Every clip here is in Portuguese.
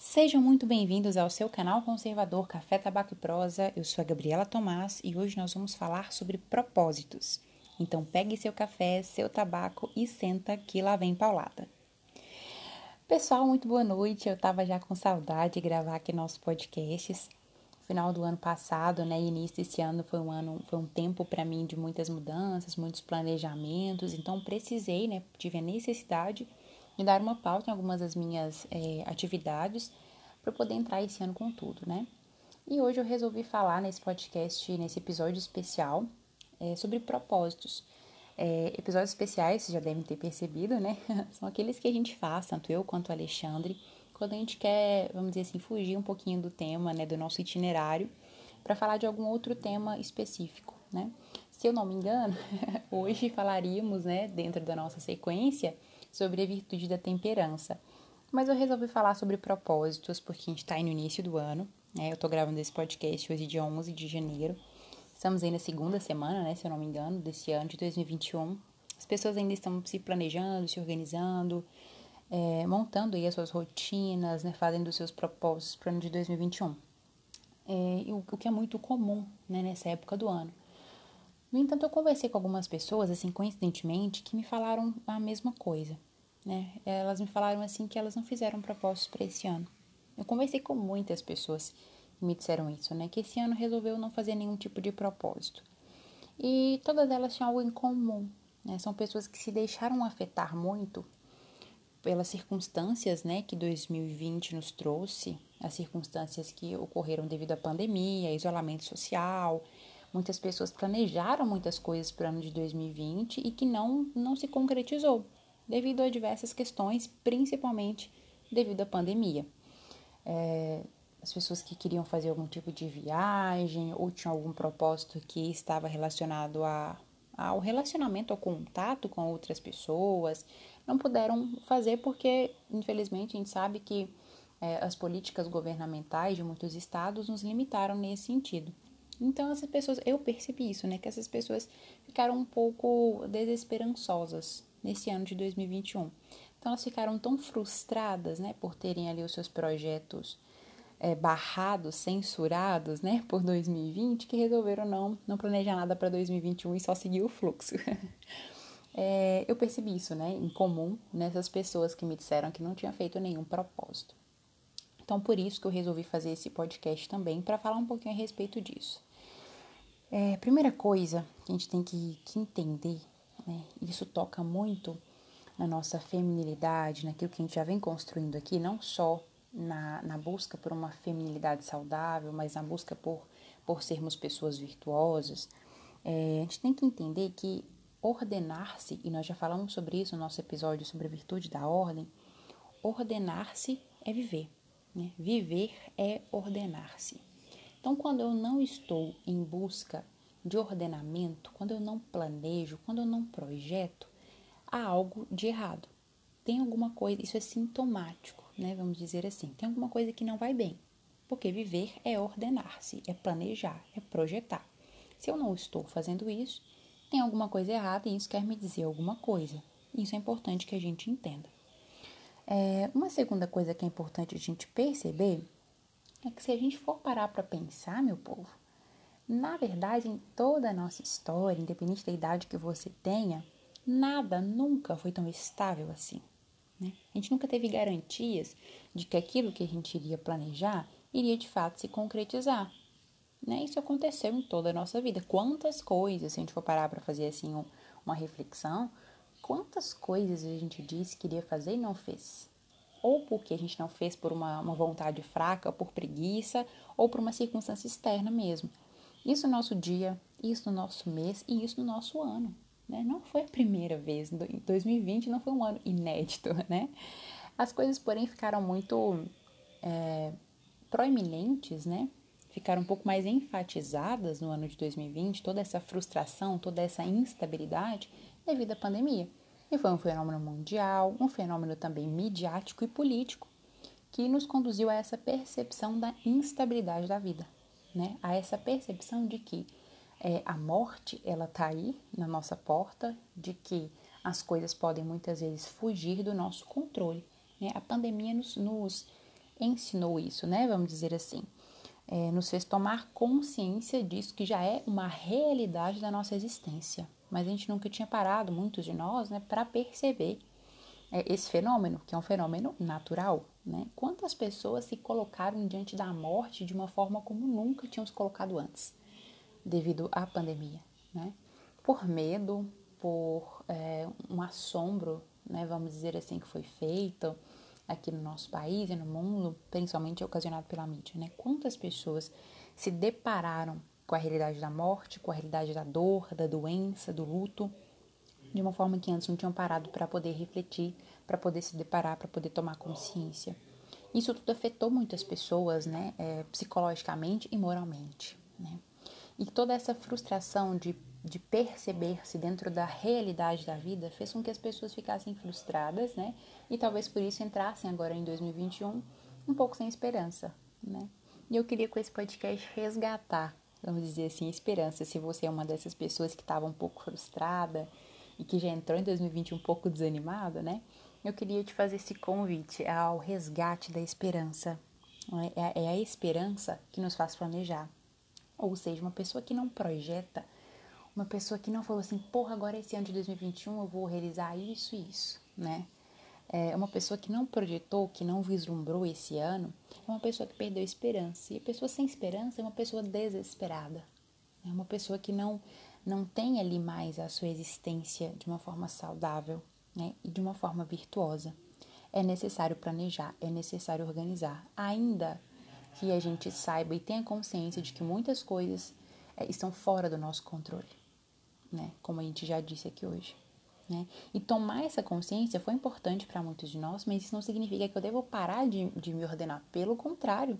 Sejam muito bem-vindos ao seu canal conservador Café Tabaco e Prosa. Eu sou a Gabriela Tomás e hoje nós vamos falar sobre propósitos. Então pegue seu café, seu tabaco e senta que lá vem paulada. Pessoal, muito boa noite. Eu tava já com saudade de gravar aqui nossos podcasts. Final do ano passado, né, início desse ano foi um ano, foi um tempo para mim de muitas mudanças, muitos planejamentos. Então precisei, né, tive a necessidade me dar uma pauta em algumas das minhas é, atividades para poder entrar esse ano com tudo, né? E hoje eu resolvi falar nesse podcast, nesse episódio especial, é, sobre propósitos. É, episódios especiais, vocês já devem ter percebido, né? São aqueles que a gente faz, tanto eu quanto o Alexandre, quando a gente quer, vamos dizer assim, fugir um pouquinho do tema, né, do nosso itinerário, para falar de algum outro tema específico, né? Se eu não me engano, hoje falaríamos, né, dentro da nossa sequência, sobre a virtude da temperança. Mas eu resolvi falar sobre propósitos porque a gente está no início do ano. Né? Eu estou gravando esse podcast hoje, dia 11 de janeiro. Estamos aí na segunda semana, né, se eu não me engano, desse ano de 2021. As pessoas ainda estão se planejando, se organizando, é, montando aí as suas rotinas, né, fazendo os seus propósitos para o ano de 2021. É, o, o que é muito comum né, nessa época do ano. No entanto, eu conversei com algumas pessoas, assim, coincidentemente, que me falaram a mesma coisa, né? Elas me falaram, assim, que elas não fizeram propósitos para esse ano. Eu conversei com muitas pessoas que me disseram isso, né? Que esse ano resolveu não fazer nenhum tipo de propósito. E todas elas tinham algo em comum, né? São pessoas que se deixaram afetar muito pelas circunstâncias, né, que 2020 nos trouxe, as circunstâncias que ocorreram devido à pandemia, isolamento social, Muitas pessoas planejaram muitas coisas para o ano de 2020 e que não, não se concretizou, devido a diversas questões, principalmente devido à pandemia. É, as pessoas que queriam fazer algum tipo de viagem ou tinham algum propósito que estava relacionado a, ao relacionamento, ao contato com outras pessoas, não puderam fazer porque, infelizmente, a gente sabe que é, as políticas governamentais de muitos estados nos limitaram nesse sentido. Então essas pessoas, eu percebi isso, né, que essas pessoas ficaram um pouco desesperançosas nesse ano de 2021. Então elas ficaram tão frustradas, né, por terem ali os seus projetos é, barrados, censurados, né, por 2020, que resolveram não não planejar nada para 2021 e só seguir o fluxo. é, eu percebi isso, né, em comum nessas pessoas que me disseram que não tinham feito nenhum propósito. Então, por isso que eu resolvi fazer esse podcast também, para falar um pouquinho a respeito disso. É, primeira coisa que a gente tem que, que entender, né? Isso toca muito na nossa feminilidade, naquilo que a gente já vem construindo aqui, não só na, na busca por uma feminilidade saudável, mas na busca por, por sermos pessoas virtuosas. É, a gente tem que entender que ordenar-se, e nós já falamos sobre isso no nosso episódio sobre a virtude da ordem, ordenar-se é viver. Né? Viver é ordenar-se. Então, quando eu não estou em busca de ordenamento, quando eu não planejo, quando eu não projeto, há algo de errado. Tem alguma coisa, isso é sintomático, né? Vamos dizer assim, tem alguma coisa que não vai bem. Porque viver é ordenar-se, é planejar, é projetar. Se eu não estou fazendo isso, tem alguma coisa errada e isso quer me dizer alguma coisa. Isso é importante que a gente entenda. É, uma segunda coisa que é importante a gente perceber é que se a gente for parar para pensar, meu povo, na verdade, em toda a nossa história, independente da idade que você tenha, nada nunca foi tão estável assim. Né? A gente nunca teve garantias de que aquilo que a gente iria planejar iria de fato se concretizar. Né? Isso aconteceu em toda a nossa vida. Quantas coisas, se a gente for parar para fazer assim um, uma reflexão, quantas coisas a gente disse que iria fazer e não fez? Ou porque a gente não fez por uma, uma vontade fraca, por preguiça, ou por uma circunstância externa mesmo. Isso no nosso dia, isso no nosso mês e isso no nosso ano. Né? Não foi a primeira vez, 2020 não foi um ano inédito, né? As coisas, porém, ficaram muito é, proeminentes, né? Ficaram um pouco mais enfatizadas no ano de 2020, toda essa frustração, toda essa instabilidade devido à pandemia. E foi um fenômeno mundial, um fenômeno também midiático e político que nos conduziu a essa percepção da instabilidade da vida, né? A essa percepção de que é, a morte ela está aí na nossa porta, de que as coisas podem muitas vezes fugir do nosso controle. Né? A pandemia nos, nos ensinou isso, né? Vamos dizer assim. É, nos fez tomar consciência disso que já é uma realidade da nossa existência. Mas a gente nunca tinha parado, muitos de nós, né, para perceber é, esse fenômeno, que é um fenômeno natural. Né? Quantas pessoas se colocaram diante da morte de uma forma como nunca tinham se colocado antes, devido à pandemia? Né? Por medo, por é, um assombro, né, vamos dizer assim, que foi feito aqui no nosso país e no mundo, principalmente ocasionado pela mídia. Né? Quantas pessoas se depararam com a realidade da morte, com a realidade da dor, da doença, do luto, de uma forma que antes não tinham parado para poder refletir, para poder se deparar, para poder tomar consciência. Isso tudo afetou muitas pessoas, né, é, psicologicamente e moralmente, né? E toda essa frustração de, de perceber-se dentro da realidade da vida fez com que as pessoas ficassem frustradas, né? E talvez por isso entrassem agora em 2021 um pouco sem esperança, né? E eu queria com esse podcast resgatar, vamos dizer assim, esperança. Se você é uma dessas pessoas que estava um pouco frustrada, e que já entrou em 2020 um pouco desanimado, né? Eu queria te fazer esse convite ao resgate da esperança. É, é a esperança que nos faz planejar. Ou seja, uma pessoa que não projeta, uma pessoa que não falou assim, porra, agora esse ano de 2021 eu vou realizar isso e isso, né? É uma pessoa que não projetou, que não vislumbrou esse ano, é uma pessoa que perdeu esperança. E a pessoa sem esperança é uma pessoa desesperada. É uma pessoa que não não tem ali mais a sua existência de uma forma saudável né, e de uma forma virtuosa. É necessário planejar, é necessário organizar, ainda que a gente saiba e tenha consciência de que muitas coisas é, estão fora do nosso controle, né, como a gente já disse aqui hoje. Né? E tomar essa consciência foi importante para muitos de nós, mas isso não significa que eu devo parar de, de me ordenar. Pelo contrário,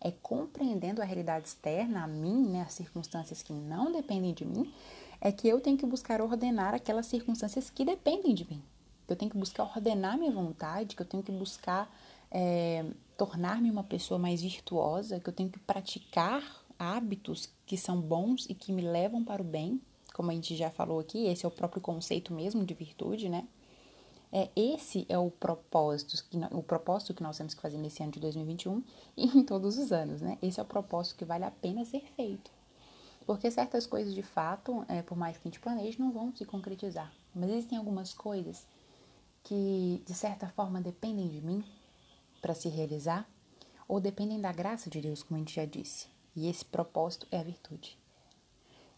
é compreendendo a realidade externa, a mim, né, as circunstâncias que não dependem de mim, é que eu tenho que buscar ordenar aquelas circunstâncias que dependem de mim. Eu tenho que buscar ordenar minha vontade, que eu tenho que buscar é, tornar-me uma pessoa mais virtuosa, que eu tenho que praticar hábitos que são bons e que me levam para o bem, como a gente já falou aqui, esse é o próprio conceito mesmo de virtude, né? É, esse é o propósito, o propósito que nós temos que fazer nesse ano de 2021 e em todos os anos, né? Esse é o propósito que vale a pena ser feito. Porque certas coisas, de fato, é, por mais que a gente planeje, não vão se concretizar. Mas existem algumas coisas que, de certa forma, dependem de mim para se realizar, ou dependem da graça de Deus, como a gente já disse. E esse propósito é a virtude.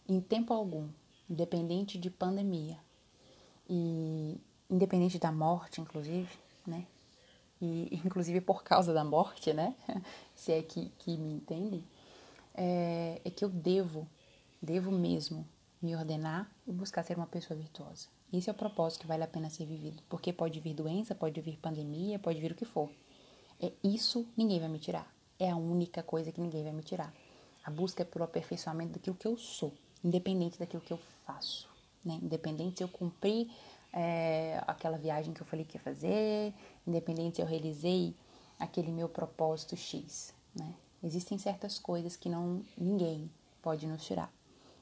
Em tempo algum, independente de pandemia, e independente da morte, inclusive, né? E inclusive por causa da morte, né? Se é que, que me entendem, é, é que eu devo, devo mesmo me ordenar e buscar ser uma pessoa virtuosa. Esse é o propósito que vale a pena ser vivido, porque pode vir doença, pode vir pandemia, pode vir o que for. É isso ninguém vai me tirar. É a única coisa que ninguém vai me tirar. A busca é pelo aperfeiçoamento daquilo que eu sou, independente daquilo que eu faço, né? Independente se eu cumprir é, aquela viagem que eu falei que ia fazer, independente se eu realizei aquele meu propósito X, né? Existem certas coisas que não ninguém pode nos tirar.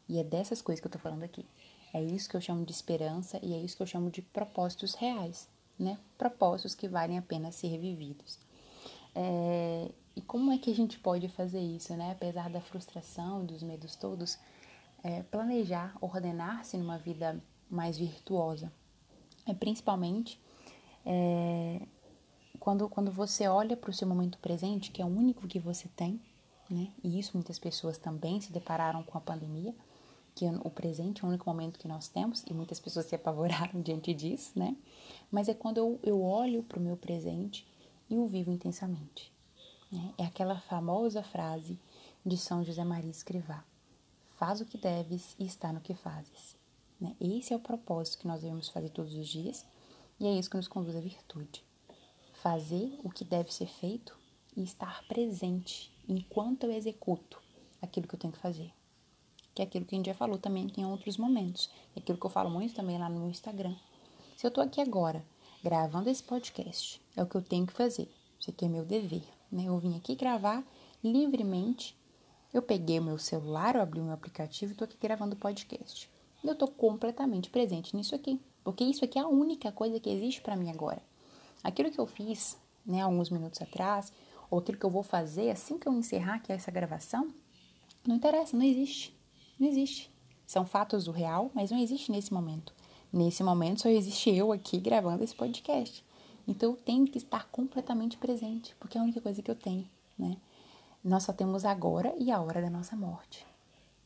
E é dessas coisas que eu tô falando aqui. É isso que eu chamo de esperança e é isso que eu chamo de propósitos reais, né? Propósitos que valem a pena ser vividos. É, e como é que a gente pode fazer isso, né? Apesar da frustração, dos medos todos, é, planejar, ordenar-se numa vida mais virtuosa, é principalmente é, quando, quando você olha para o seu momento presente, que é o único que você tem, né? E isso muitas pessoas também se depararam com a pandemia, que o presente é o único momento que nós temos, e muitas pessoas se apavoraram diante disso, né? Mas é quando eu, eu olho para o meu presente e o vivo intensamente. Né? É aquela famosa frase de São José Maria Escrivá: Faz o que deves e está no que fazes. Né? Esse é o propósito que nós devemos fazer todos os dias e é isso que nos conduz à virtude. Fazer o que deve ser feito e estar presente enquanto eu executo aquilo que eu tenho que fazer. Que é aquilo que a gente já falou também em outros momentos. É aquilo que eu falo muito também lá no meu Instagram. Se eu estou aqui agora gravando esse podcast, é o que eu tenho que fazer. Isso aqui é meu dever. Né? Eu vim aqui gravar livremente. Eu peguei o meu celular, eu abri o meu aplicativo e estou aqui gravando podcast. Eu estou completamente presente nisso aqui, porque isso aqui é a única coisa que existe para mim agora. Aquilo que eu fiz, né, alguns minutos atrás, ou aquilo que eu vou fazer assim que eu encerrar aqui essa gravação, não interessa, não existe. Não existe. São fatos do real, mas não existe nesse momento. Nesse momento só existe eu aqui gravando esse podcast. Então eu tenho que estar completamente presente, porque é a única coisa que eu tenho, né? Nós só temos agora e a hora da nossa morte.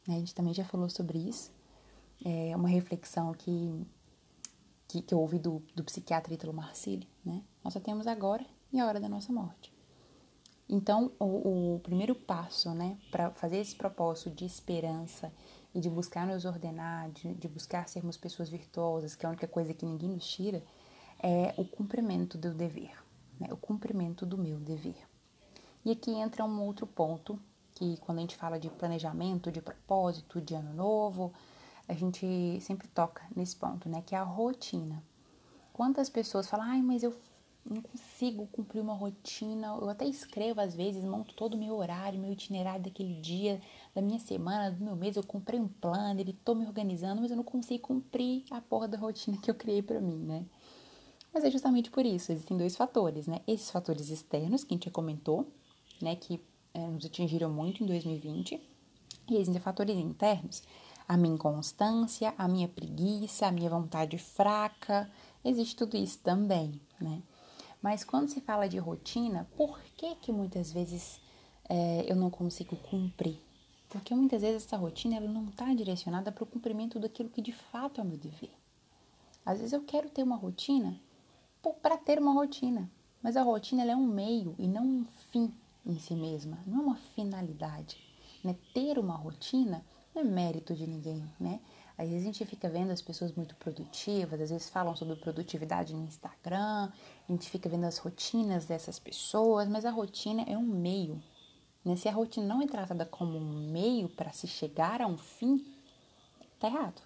Né? A gente também já falou sobre isso. É uma reflexão que, que, que eu ouvi do, do psiquiatra Ítalo Marcilli, né? Nós só temos agora e a hora da nossa morte. Então, o, o primeiro passo, né, para fazer esse propósito de esperança e de buscar nos ordenar, de, de buscar sermos pessoas virtuosas, que é a única coisa que ninguém nos tira, é o cumprimento do dever, né, o cumprimento do meu dever. E aqui entra um outro ponto, que quando a gente fala de planejamento, de propósito, de ano novo, a gente sempre toca nesse ponto, né, que é a rotina. Quantas pessoas falam, ai, mas eu não consigo cumprir uma rotina. Eu até escrevo às vezes, monto todo o meu horário, meu itinerário daquele dia, da minha semana, do meu mês. Eu comprei um plano, ele tô me organizando, mas eu não consigo cumprir a porra da rotina que eu criei para mim, né? Mas é justamente por isso, existem dois fatores, né? Esses fatores externos, que a gente já comentou, né, que é, nos atingiram muito em 2020, e existem fatores internos, a minha inconstância, a minha preguiça, a minha vontade fraca, existe tudo isso também, né? Mas quando se fala de rotina, por que que muitas vezes é, eu não consigo cumprir? Porque muitas vezes essa rotina ela não está direcionada para o cumprimento daquilo que de fato é o meu dever. Às vezes eu quero ter uma rotina para ter uma rotina, mas a rotina é um meio e não um fim em si mesma, não é uma finalidade. Né? Ter uma rotina não é mérito de ninguém, né? Às vezes a gente fica vendo as pessoas muito produtivas, às vezes falam sobre produtividade no Instagram, a gente fica vendo as rotinas dessas pessoas, mas a rotina é um meio. Né? Se a rotina não é tratada como um meio para se chegar a um fim, tá errado.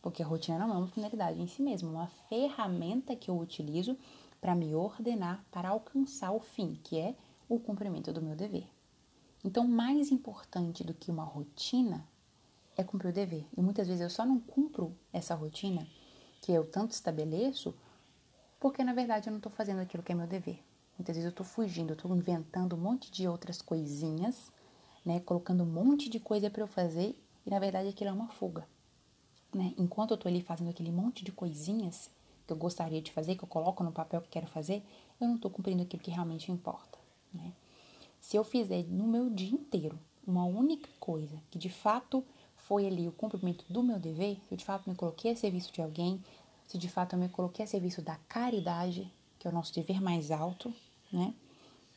Porque a rotina não é uma finalidade em si mesma, é uma ferramenta que eu utilizo para me ordenar para alcançar o fim, que é o cumprimento do meu dever. Então, mais importante do que uma rotina é cumprir o dever. E muitas vezes eu só não cumpro essa rotina que eu tanto estabeleço porque na verdade eu não estou fazendo aquilo que é meu dever. Muitas vezes eu estou fugindo, eu estou inventando um monte de outras coisinhas, né, colocando um monte de coisa para eu fazer e na verdade aquilo é uma fuga. Né? Enquanto eu estou ali fazendo aquele monte de coisinhas que eu gostaria de fazer, que eu coloco no papel que quero fazer, eu não estou cumprindo aquilo que realmente importa. Né? Se eu fizer no meu dia inteiro uma única coisa que de fato foi ali o cumprimento do meu dever, se eu de fato me coloquei a serviço de alguém, se de fato eu me coloquei a serviço da caridade, que é o nosso dever mais alto, né?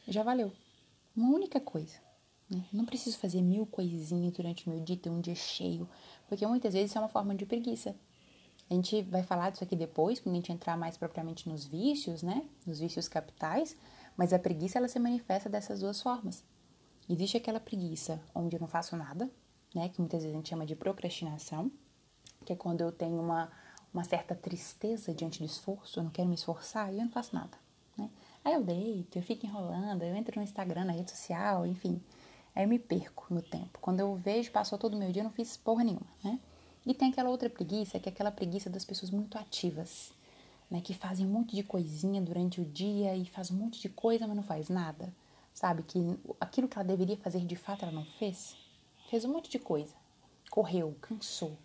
Já valeu. Uma única coisa. Né? Não preciso fazer mil coisinhas durante meu dia, ter um dia cheio, porque muitas vezes isso é uma forma de preguiça. A gente vai falar disso aqui depois, quando a gente entrar mais propriamente nos vícios, né? Nos vícios capitais, mas a preguiça ela se manifesta dessas duas formas. Existe aquela preguiça onde eu não faço nada, né, que muitas vezes a gente chama de procrastinação, que é quando eu tenho uma, uma certa tristeza diante do esforço, eu não quero me esforçar e eu não faço nada. Né? Aí eu deito, eu fico enrolando, eu entro no Instagram, na rede social, enfim. Aí eu me perco no tempo. Quando eu vejo, passou todo o meu dia, eu não fiz porra nenhuma, né? E tem aquela outra preguiça, que é aquela preguiça das pessoas muito ativas, né? Que fazem um monte de coisinha durante o dia e faz um monte de coisa, mas não faz nada. Sabe? Que aquilo que ela deveria fazer de fato ela não fez fez um monte de coisa, correu, cansou,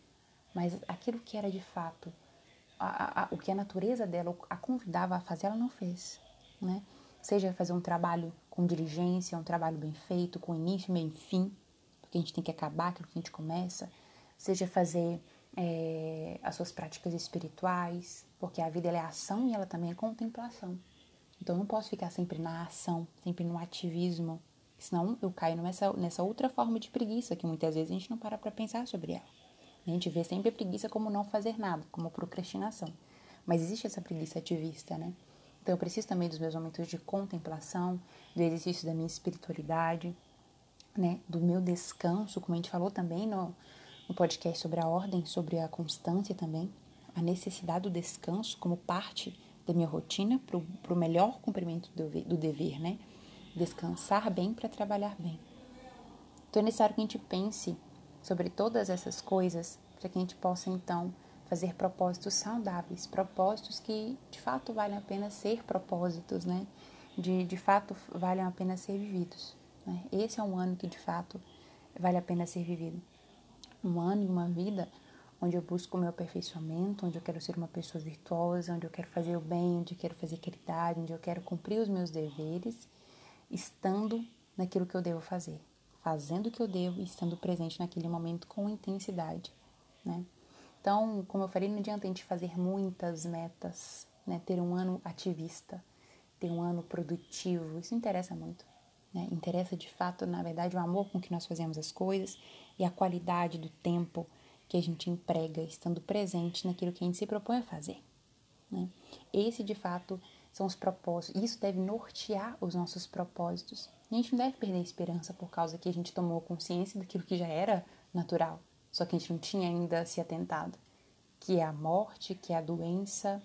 mas aquilo que era de fato a, a, o que a natureza dela a convidava a fazer, ela não fez, né? Seja fazer um trabalho com diligência, um trabalho bem feito, com início, meio e fim, porque a gente tem que acabar aquilo que a gente começa, seja fazer é, as suas práticas espirituais, porque a vida é ação e ela também é contemplação. Então eu não posso ficar sempre na ação, sempre no ativismo, Senão eu caio nessa, nessa outra forma de preguiça que muitas vezes a gente não para para pensar sobre ela. A gente vê sempre a preguiça como não fazer nada, como procrastinação. Mas existe essa preguiça ativista, né? Então eu preciso também dos meus momentos de contemplação, do exercício da minha espiritualidade, né? Do meu descanso, como a gente falou também no, no podcast sobre a ordem, sobre a constância também, a necessidade do descanso como parte da minha rotina para o melhor cumprimento do, do dever, né? descansar bem para trabalhar bem. Então é necessário que a gente pense sobre todas essas coisas para que a gente possa então fazer propósitos saudáveis, propósitos que de fato valem a pena ser propósitos, né? de, de fato valem a pena ser vividos. Né? Esse é um ano que de fato vale a pena ser vivido. Um ano e uma vida onde eu busco o meu aperfeiçoamento, onde eu quero ser uma pessoa virtuosa, onde eu quero fazer o bem, onde eu quero fazer caridade, onde eu quero cumprir os meus deveres, estando naquilo que eu devo fazer, fazendo o que eu devo e estando presente naquele momento com intensidade, né? Então, como eu falei, não adianta a gente fazer muitas metas, né? Ter um ano ativista, ter um ano produtivo, isso interessa muito. Né? Interessa de fato, na verdade, o amor com que nós fazemos as coisas e a qualidade do tempo que a gente emprega estando presente naquilo que a gente se propõe a fazer. Né? Esse, de fato, são os propósitos. Isso deve nortear os nossos propósitos. A gente não deve perder a esperança por causa que a gente tomou consciência daquilo que já era natural, só que a gente não tinha ainda se atentado, que é a morte, que é a doença,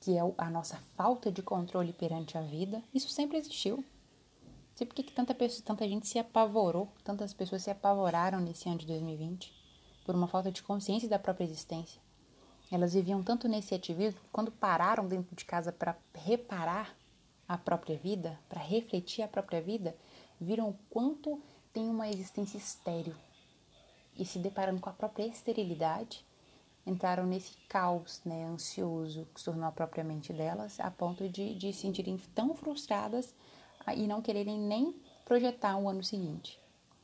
que é a nossa falta de controle perante a vida. Isso sempre existiu. Sei por que tanta, pessoa, tanta gente se apavorou, tantas pessoas se apavoraram nesse ano de 2020 por uma falta de consciência da própria existência. Elas viviam tanto nesse ativismo que, quando pararam dentro de casa para reparar a própria vida, para refletir a própria vida, viram o quanto tem uma existência estéril. E se deparando com a própria esterilidade, entraram nesse caos né, ansioso que se tornou a própria mente delas, a ponto de, de se sentirem tão frustradas e não quererem nem projetar o ano seguinte,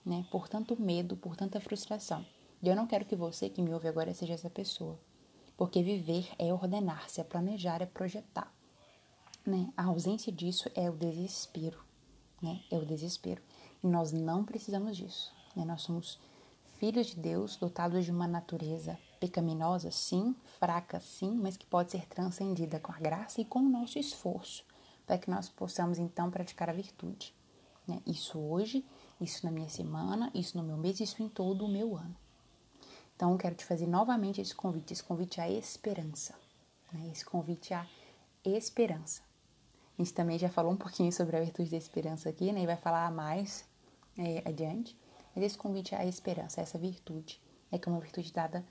né, por tanto medo, por tanta frustração. E eu não quero que você que me ouve agora seja essa pessoa. Porque viver é ordenar-se, é planejar, é projetar. Né? A ausência disso é o desespero. Né? É o desespero. E nós não precisamos disso. Né? Nós somos filhos de Deus, dotados de uma natureza pecaminosa, sim, fraca, sim, mas que pode ser transcendida com a graça e com o nosso esforço, para que nós possamos então praticar a virtude. Né? Isso hoje, isso na minha semana, isso no meu mês, isso em todo o meu ano. Então, quero te fazer novamente esse convite, esse convite à esperança, né? esse convite à esperança. A gente também já falou um pouquinho sobre a virtude da esperança aqui, né? E vai falar mais é, adiante. Mas esse convite à esperança, essa virtude, é que é uma virtude dada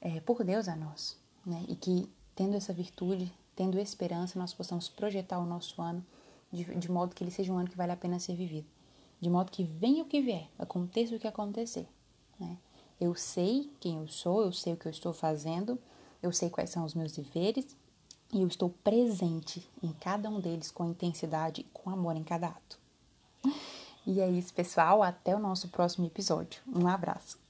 é, por Deus a nós, né? E que, tendo essa virtude, tendo esperança, nós possamos projetar o nosso ano de, de modo que ele seja um ano que vale a pena ser vivido. De modo que venha o que vier, aconteça o que acontecer, né? Eu sei quem eu sou, eu sei o que eu estou fazendo, eu sei quais são os meus deveres e eu estou presente em cada um deles com intensidade e com amor em cada ato. E é isso, pessoal. Até o nosso próximo episódio. Um abraço.